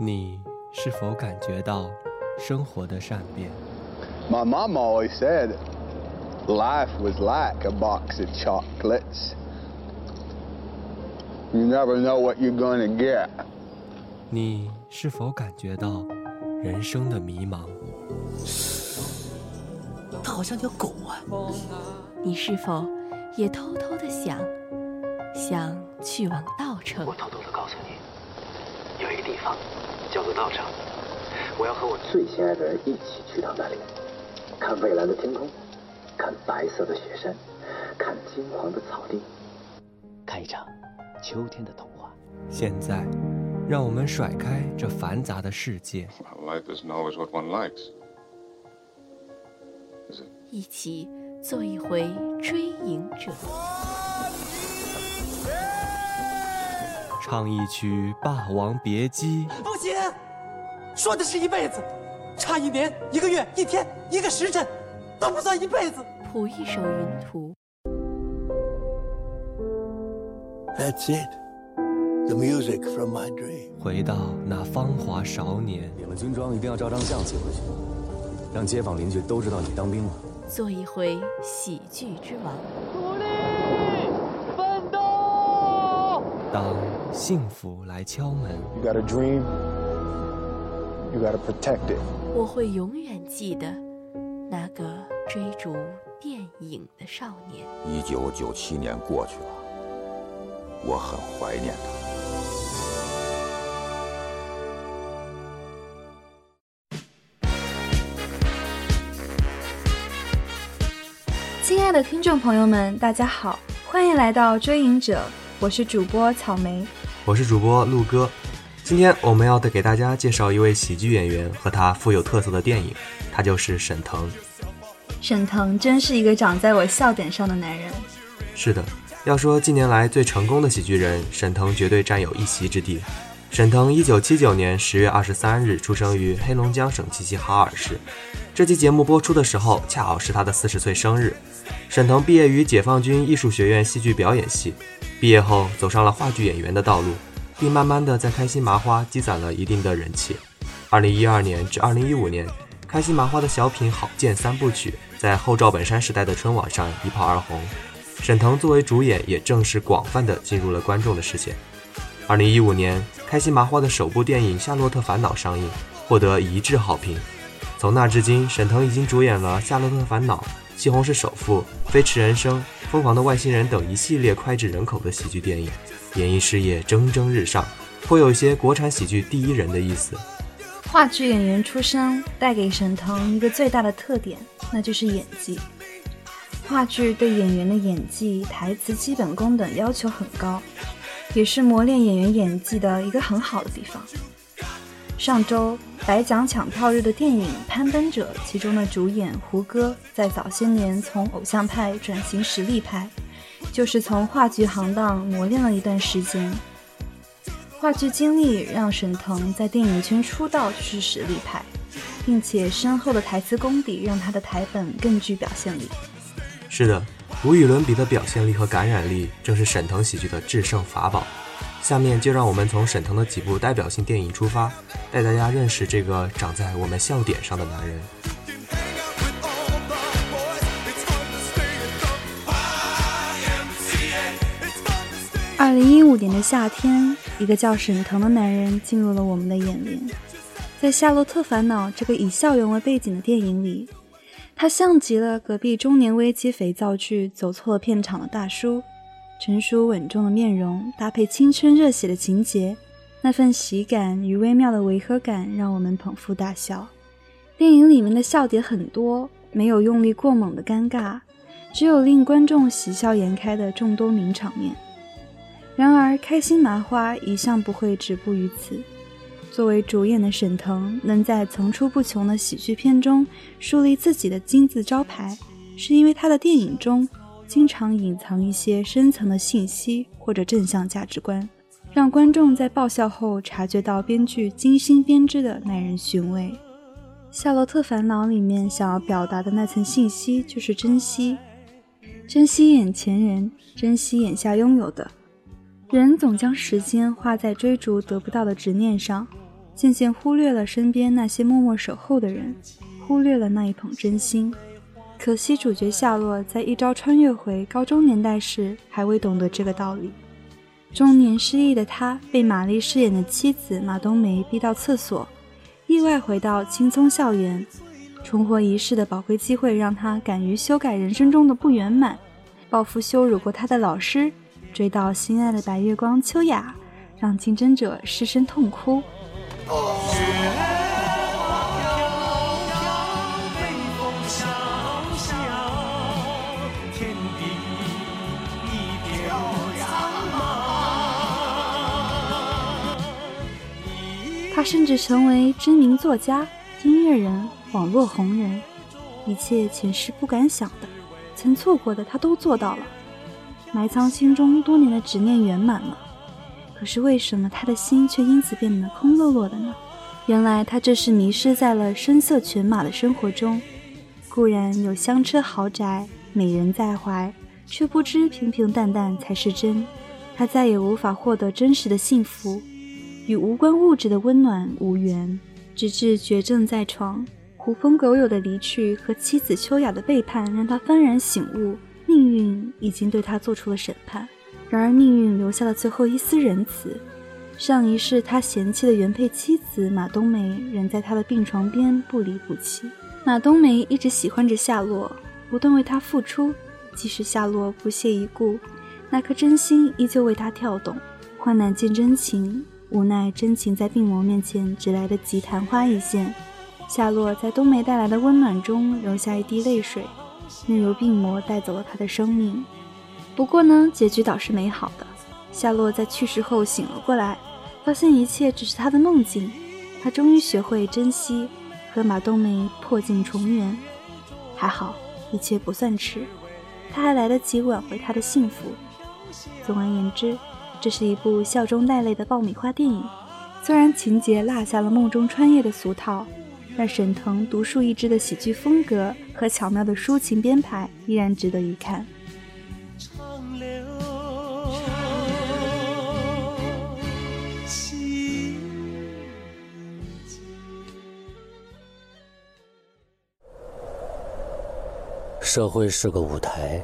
你是否感觉到生活的善变？My mom always said life was like a box of chocolates. You never know what you're going to get. 你是否感觉到人生的迷茫？它好像条狗啊！你是否也偷偷的想，想去往稻城？我偷偷的告诉你，有一个地方叫做道场，我要和我最心爱的人一起去到那里，看蔚蓝的天空，看白色的雪山，看金黄的草地，看一场秋天的童话。现在，让我们甩开这繁杂的世界，Well, life isn't always what one likes. 一起做一回追影者。唱一曲《霸王别姬》，不行，说的是一辈子，差一年、一个月、一天、一个时辰，都不算一辈子。谱一首云图，That's it. The music from my dream. 回到那芳华少年，领了军装一定要照张相寄回去，让街坊邻居都知道你当兵了。做一回喜剧之王。努力奋斗当幸福来敲门，You got a dream, you gotta protect it. 我会永远记得那个追逐电影的少年。一九九七年过去了，我很怀念他。亲爱的听众朋友们，大家好，欢迎来到追影者，我是主播草莓。我是主播陆哥，今天我们要给大家介绍一位喜剧演员和他富有特色的电影，他就是沈腾。沈腾真是一个长在我笑点上的男人。是的，要说近年来最成功的喜剧人，沈腾绝对占有一席之地。沈腾一九七九年十月二十三日出生于黑龙江省齐齐哈尔市。这期节目播出的时候，恰好是他的四十岁生日。沈腾毕业于解放军艺术学院戏剧表演系，毕业后走上了话剧演员的道路，并慢慢的在开心麻花积攒了一定的人气。二零一二年至二零一五年，开心麻花的小品《好剑三部曲》在后赵本山时代的春晚上一炮而红。沈腾作为主演，也正式广泛的进入了观众的视线。二零一五年，开心麻花的首部电影《夏洛特烦恼》上映，获得一致好评。从那至今，沈腾已经主演了《夏洛特烦恼》《西红柿首富》《飞驰人生》《疯狂的外星人》等一系列脍炙人口的喜剧电影，演艺事业蒸蒸日上，颇有些国产喜剧第一人的意思。话剧演员出身带给沈腾一个最大的特点，那就是演技。话剧对演员的演技、台词基本功等要求很高，也是磨练演员演技的一个很好的地方。上周白奖抢票日的电影《攀登者》，其中的主演胡歌在早些年从偶像派转型实力派，就是从话剧行当磨练了一段时间。话剧经历让沈腾在电影圈出道就是实力派，并且深厚的台词功底让他的台本更具表现力。是的，无与伦比的表现力和感染力，正是沈腾喜剧的制胜法宝。下面就让我们从沈腾的几部代表性电影出发，带大家认识这个长在我们笑点上的男人。二零一五年的夏天，一个叫沈腾的男人进入了我们的眼帘。在《夏洛特烦恼》这个以校园为背景的电影里，他像极了隔壁中年危机肥皂剧走错了片场的大叔。成熟稳重的面容搭配青春热血的情节，那份喜感与微妙的违和感让我们捧腹大笑。电影里面的笑点很多，没有用力过猛的尴尬，只有令观众喜笑颜开的众多名场面。然而，开心麻花一向不会止步于此。作为主演的沈腾，能在层出不穷的喜剧片中树立自己的金字招牌，是因为他的电影中经常隐藏一些深层的信息或者正向价值观，让观众在爆笑后察觉到编剧精心编织的耐人寻味。《夏洛特烦恼》里面想要表达的那层信息就是珍惜，珍惜眼前人，珍惜眼下拥有的。人总将时间花在追逐得不到的执念上，渐渐忽略了身边那些默默守候的人，忽略了那一捧真心。可惜主角夏洛在一朝穿越回高中年代时，还未懂得这个道理。中年失意的他，被玛丽饰演的妻子马冬梅逼到厕所，意外回到青葱校园，重活一世的宝贵机会，让他敢于修改人生中的不圆满，报复羞辱过他的老师，追到心爱的白月光秋雅，让竞争者失声痛哭。他甚至成为知名作家、音乐人、网络红人，一切前世不敢想的、曾错过的，他都做到了。埋藏心中多年的执念圆满了，可是为什么他的心却因此变得空落落的呢？原来他这是迷失在了声色犬马的生活中。固然有香车豪宅、美人在怀，却不知平平淡淡才是真。他再也无法获得真实的幸福。与无关物质的温暖无缘，直至绝症在床，狐朋狗友的离去和妻子秋雅的背叛，让他幡然醒悟，命运已经对他做出了审判。然而命运留下了最后一丝仁慈，上一世他嫌弃的原配妻子马冬梅，仍在他的病床边不离不弃。马冬梅一直喜欢着夏洛，不断为他付出，即使夏洛不屑一顾，那颗真心依旧为他跳动。患难见真情。无奈真情在病魔面前只来得及昙花一现，夏洛在冬梅带来的温暖中流下一滴泪水，任由病魔带走了他的生命。不过呢，结局倒是美好的。夏洛在去世后醒了过来，发现一切只是他的梦境。他终于学会珍惜，和马冬梅破镜重圆。还好，一切不算迟，他还来得及挽回他的幸福。总而言之。这是一部笑中带泪的爆米花电影，虽然情节落下了梦中穿越的俗套，但沈腾独树一帜的喜剧风格和巧妙的抒情编排依然值得一看。社会是个舞台，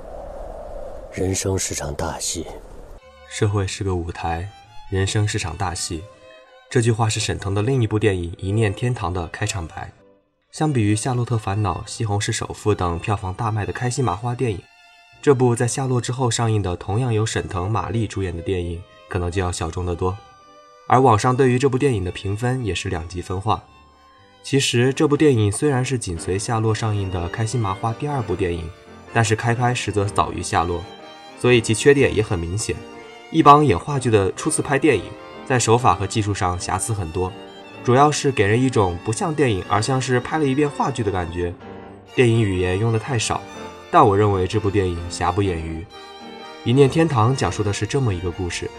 人生是场大戏。社会是个舞台，人生是场大戏。这句话是沈腾的另一部电影《一念天堂》的开场白。相比于《夏洛特烦恼》《西红柿首富》等票房大卖的开心麻花电影，这部在夏洛之后上映的同样由沈腾、马丽主演的电影，可能就要小众得多。而网上对于这部电影的评分也是两极分化。其实，这部电影虽然是紧随夏洛上映的开心麻花第二部电影，但是开拍实则早于夏洛，所以其缺点也很明显。一帮演话剧的初次拍电影，在手法和技术上瑕疵很多，主要是给人一种不像电影，而像是拍了一遍话剧的感觉。电影语言用的太少，但我认为这部电影瑕不掩瑜。《一念天堂》讲述的是这么一个故事：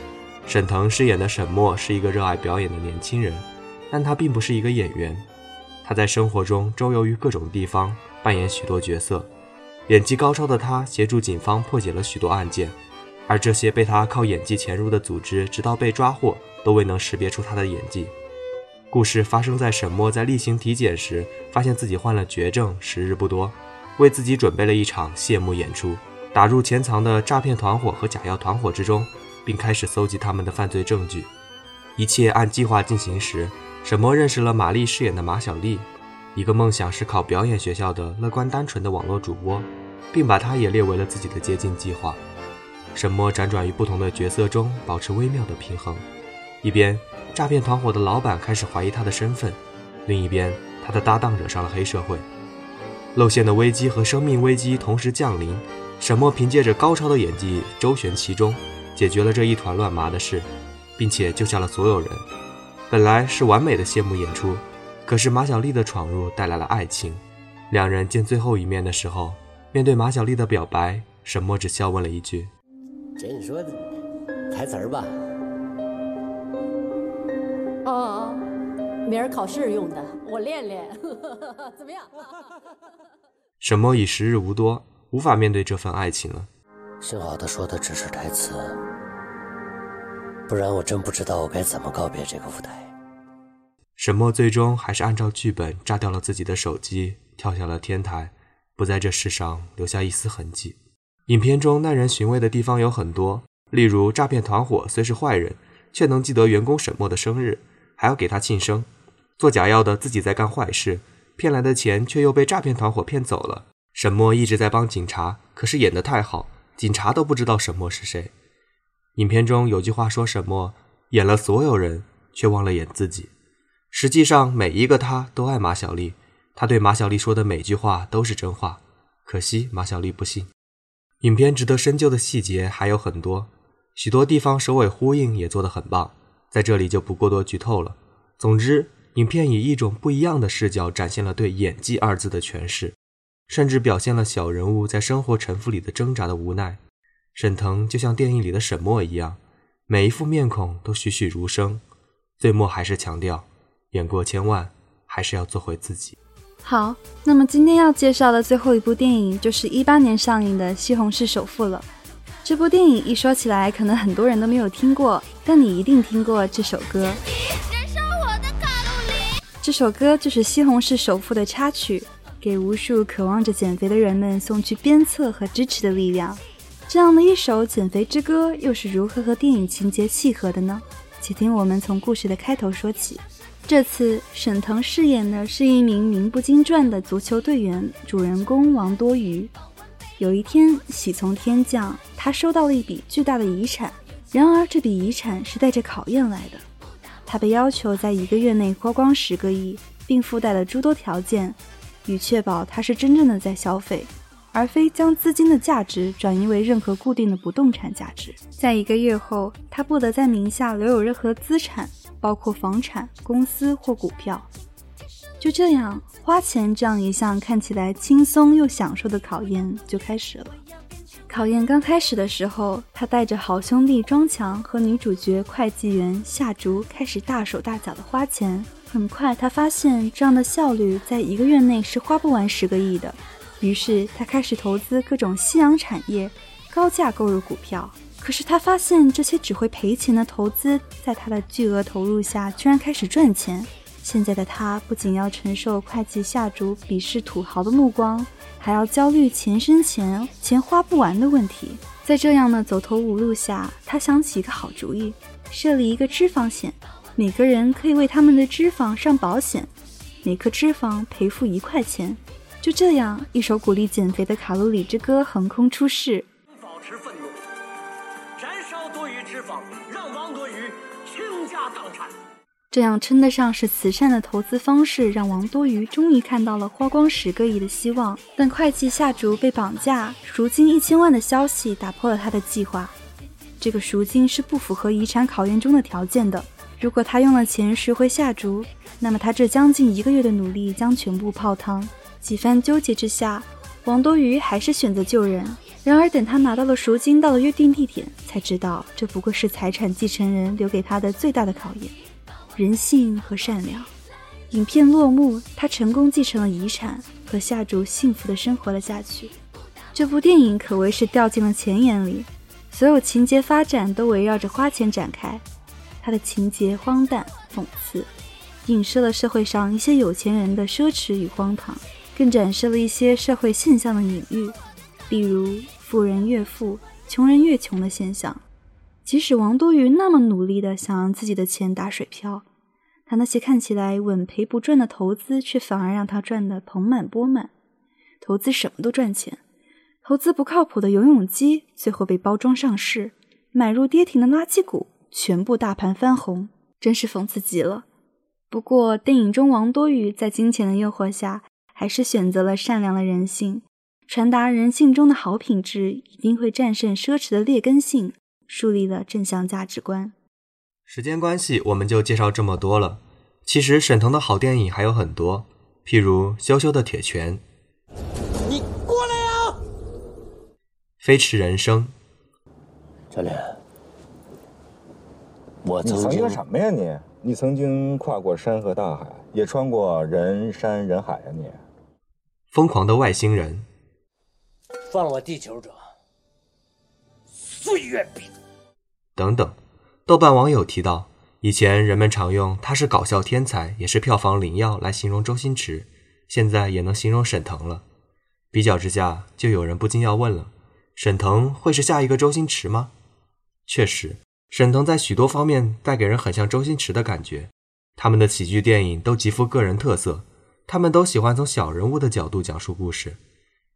沈腾饰演的沈默是一个热爱表演的年轻人，但他并不是一个演员。他在生活中周游于各种地方，扮演许多角色。演技高超的他，协助警方破解了许多案件。而这些被他靠演技潜入的组织，直到被抓获，都未能识别出他的演技。故事发生在沈默在例行体检时，发现自己患了绝症，时日不多，为自己准备了一场谢幕演出，打入潜藏的诈骗团伙和假药团伙之中，并开始搜集他们的犯罪证据。一切按计划进行时，沈默认识了玛丽饰演的马小丽，一个梦想是考表演学校的乐观单纯的网络主播，并把她也列为了自己的接近计划。沈墨辗转于不同的角色中，保持微妙的平衡。一边，诈骗团伙的老板开始怀疑他的身份；另一边，他的搭档惹上了黑社会。露馅的危机和生命危机同时降临，沈墨凭借着高超的演技周旋其中，解决了这一团乱麻的事，并且救下了所有人。本来是完美的谢幕演出，可是马小丽的闯入带来了爱情。两人见最后一面的时候，面对马小丽的表白，沈墨只笑问了一句。这你说台词儿吧？哦，明儿考试用的，我练练，怎么样？沈墨已时日无多，无法面对这份爱情了。幸好他说的只是台词，不然我真不知道我该怎么告别这个舞台。沈墨最终还是按照剧本炸掉了自己的手机，跳下了天台，不在这世上留下一丝痕迹。影片中耐人寻味的地方有很多，例如诈骗团伙虽是坏人，却能记得员工沈墨的生日，还要给他庆生；做假药的自己在干坏事，骗来的钱却又被诈骗团伙骗走了。沈墨一直在帮警察，可是演得太好，警察都不知道沈墨是谁。影片中有句话说：“沈墨演了所有人，却忘了演自己。”实际上，每一个他都爱马小丽，他对马小丽说的每句话都是真话。可惜马小丽不信。影片值得深究的细节还有很多，许多地方首尾呼应也做得很棒，在这里就不过多剧透了。总之，影片以一种不一样的视角展现了对“演技”二字的诠释，甚至表现了小人物在生活沉浮里的挣扎的无奈。沈腾就像电影里的沈墨一样，每一副面孔都栩栩如生，最末还是强调，演过千万，还是要做回自己。好，那么今天要介绍的最后一部电影就是一八年上映的《西红柿首富》了。这部电影一说起来，可能很多人都没有听过，但你一定听过这首歌。这首歌就是《西红柿首富》的插曲，给无数渴望着减肥的人们送去鞭策和支持的力量。这样的一首减肥之歌，又是如何和电影情节契合的呢？且听我们从故事的开头说起。这次沈腾饰演的是一名名不经传的足球队员，主人公王多鱼。有一天，喜从天降，他收到了一笔巨大的遗产。然而，这笔遗产是带着考验来的。他被要求在一个月内花光十个亿，并附带了诸多条件，以确保他是真正的在消费。而非将资金的价值转移为任何固定的不动产价值。在一个月后，他不得在名下留有任何资产，包括房产、公司或股票。就这样，花钱这样一项看起来轻松又享受的考验就开始了。考验刚开始的时候，他带着好兄弟庄强和女主角会计员夏竹开始大手大脚的花钱。很快，他发现这样的效率在一个月内是花不完十个亿的。于是他开始投资各种夕阳产业，高价购入股票。可是他发现这些只会赔钱的投资，在他的巨额投入下，居然开始赚钱。现在的他不仅要承受会计下属鄙视土豪的目光，还要焦虑钱生钱、钱花不完的问题。在这样的走投无路下，他想起一个好主意：设立一个脂肪险，每个人可以为他们的脂肪上保险，每颗脂肪赔付一块钱。就这样，一首鼓励减肥的卡路里之歌横空出世。保持愤怒，让王多鱼倾家荡产。这样称得上是慈善的投资方式，让王多鱼终于看到了花光十个亿的希望。但会计夏竹被绑架，赎金一千万的消息打破了他的计划。这个赎金是不符合遗产考验中的条件的。如果他用了钱赎回夏竹，那么他这将近一个月的努力将全部泡汤。几番纠结之下，王多鱼还是选择救人。然而，等他拿到了赎金，到了约定地点，才知道这不过是财产继承人留给他的最大的考验——人性和善良。影片落幕，他成功继承了遗产，和夏竹幸福的生活了下去。这部电影可谓是掉进了钱眼里，所有情节发展都围绕着花钱展开。它的情节荒诞讽刺，影射了社会上一些有钱人的奢侈与荒唐。更展示了一些社会现象的隐喻，例如富人越富、穷人越穷的现象。即使王多鱼那么努力的想让自己的钱打水漂，他那些看起来稳赔不赚的投资，却反而让他赚得盆满钵满。投资什么都赚钱，投资不靠谱的游泳机，最后被包装上市；买入跌停的垃圾股，全部大盘翻红，真是讽刺极了。不过，电影中王多鱼在金钱的诱惑下。还是选择了善良的人性，传达人性中的好品质一定会战胜奢侈的劣根性，树立了正向价值观。时间关系，我们就介绍这么多了。其实沈腾的好电影还有很多，譬如《羞羞的铁拳》，你过来呀，《飞驰人生》。教练，我曾经什么呀你？你曾经跨过山和大海，也穿过人山人海呀你。疯狂的外星人，放我地球者，岁月比等等。豆瓣网友提到，以前人们常用他是搞笑天才，也是票房灵药来形容周星驰，现在也能形容沈腾了。比较之下，就有人不禁要问了：沈腾会是下一个周星驰吗？确实，沈腾在许多方面带给人很像周星驰的感觉。他们的喜剧电影都极富个人特色，他们都喜欢从小人物的角度讲述故事，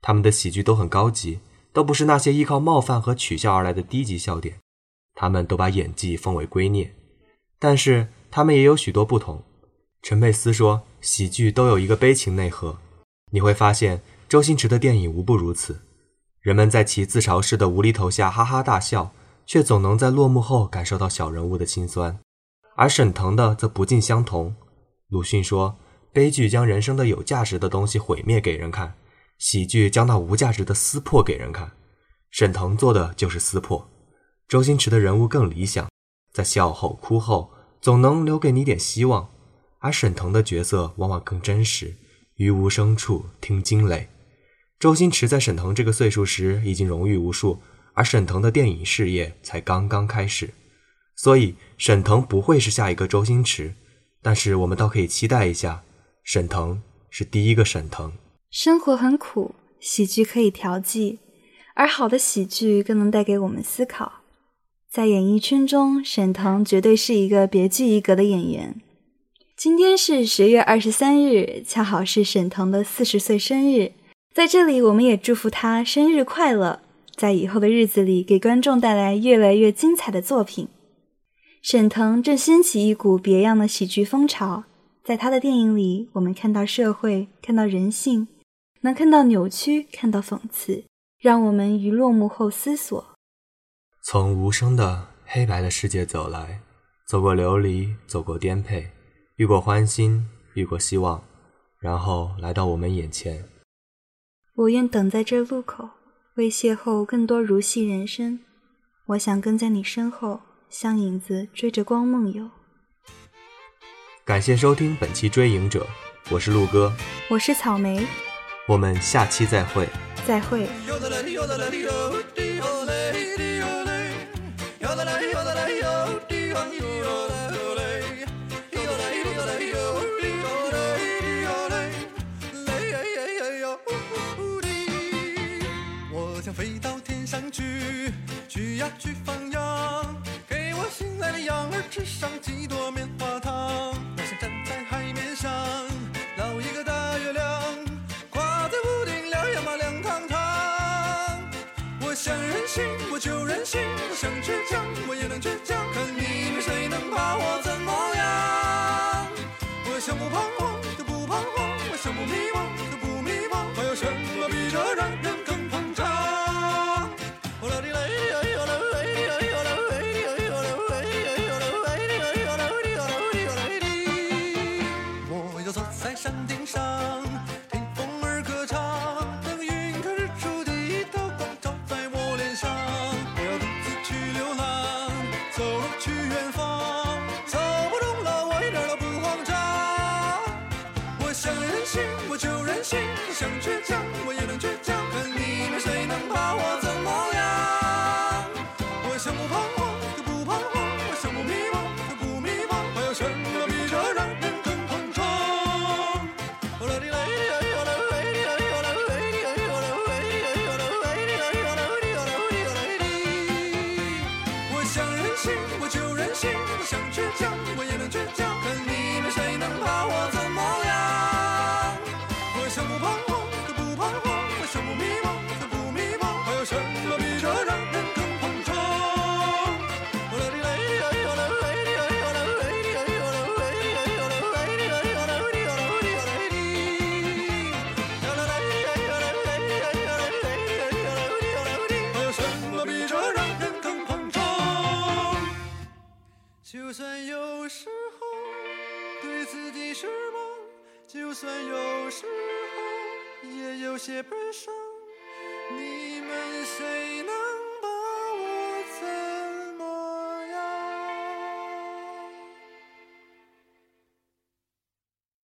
他们的喜剧都很高级，都不是那些依靠冒犯和取笑而来的低级笑点。他们都把演技奉为圭臬。但是他们也有许多不同。陈佩斯说：“喜剧都有一个悲情内核。”你会发现，周星驰的电影无不如此。人们在其自嘲式的无厘头下哈哈大笑，却总能在落幕后感受到小人物的心酸。而沈腾的则不尽相同。鲁迅说：“悲剧将人生的有价值的东西毁灭给人看，喜剧将那无价值的撕破给人看。”沈腾做的就是撕破。周星驰的人物更理想。在笑后哭后，总能留给你点希望；而沈腾的角色往往更真实，于无声处听惊雷。周星驰在沈腾这个岁数时已经荣誉无数，而沈腾的电影事业才刚刚开始，所以沈腾不会是下一个周星驰。但是我们倒可以期待一下，沈腾是第一个沈腾。生活很苦，喜剧可以调剂，而好的喜剧更能带给我们思考。在演艺圈中，沈腾绝对是一个别具一格的演员。今天是十月二十三日，恰好是沈腾的四十岁生日，在这里我们也祝福他生日快乐，在以后的日子里给观众带来越来越精彩的作品。沈腾正掀起一股别样的喜剧风潮，在他的电影里，我们看到社会，看到人性，能看到扭曲，看到讽刺，让我们于落幕后思索。从无声的黑白的世界走来，走过流离，走过颠沛，遇过欢欣，遇过希望，然后来到我们眼前。我愿等在这路口，为邂逅更多如戏人生。我想跟在你身后，像影子追着光梦游。感谢收听本期《追影者》，我是陆哥，我是草莓，我们下期再会。再会。飞到天上去，去呀去放羊，给我心爱的羊儿吃上几朵棉花糖。心想倔强我也能倔想任性，我就任性；想倔强，我也能倔强。就算有时候也有些悲伤，你们谁能把我怎？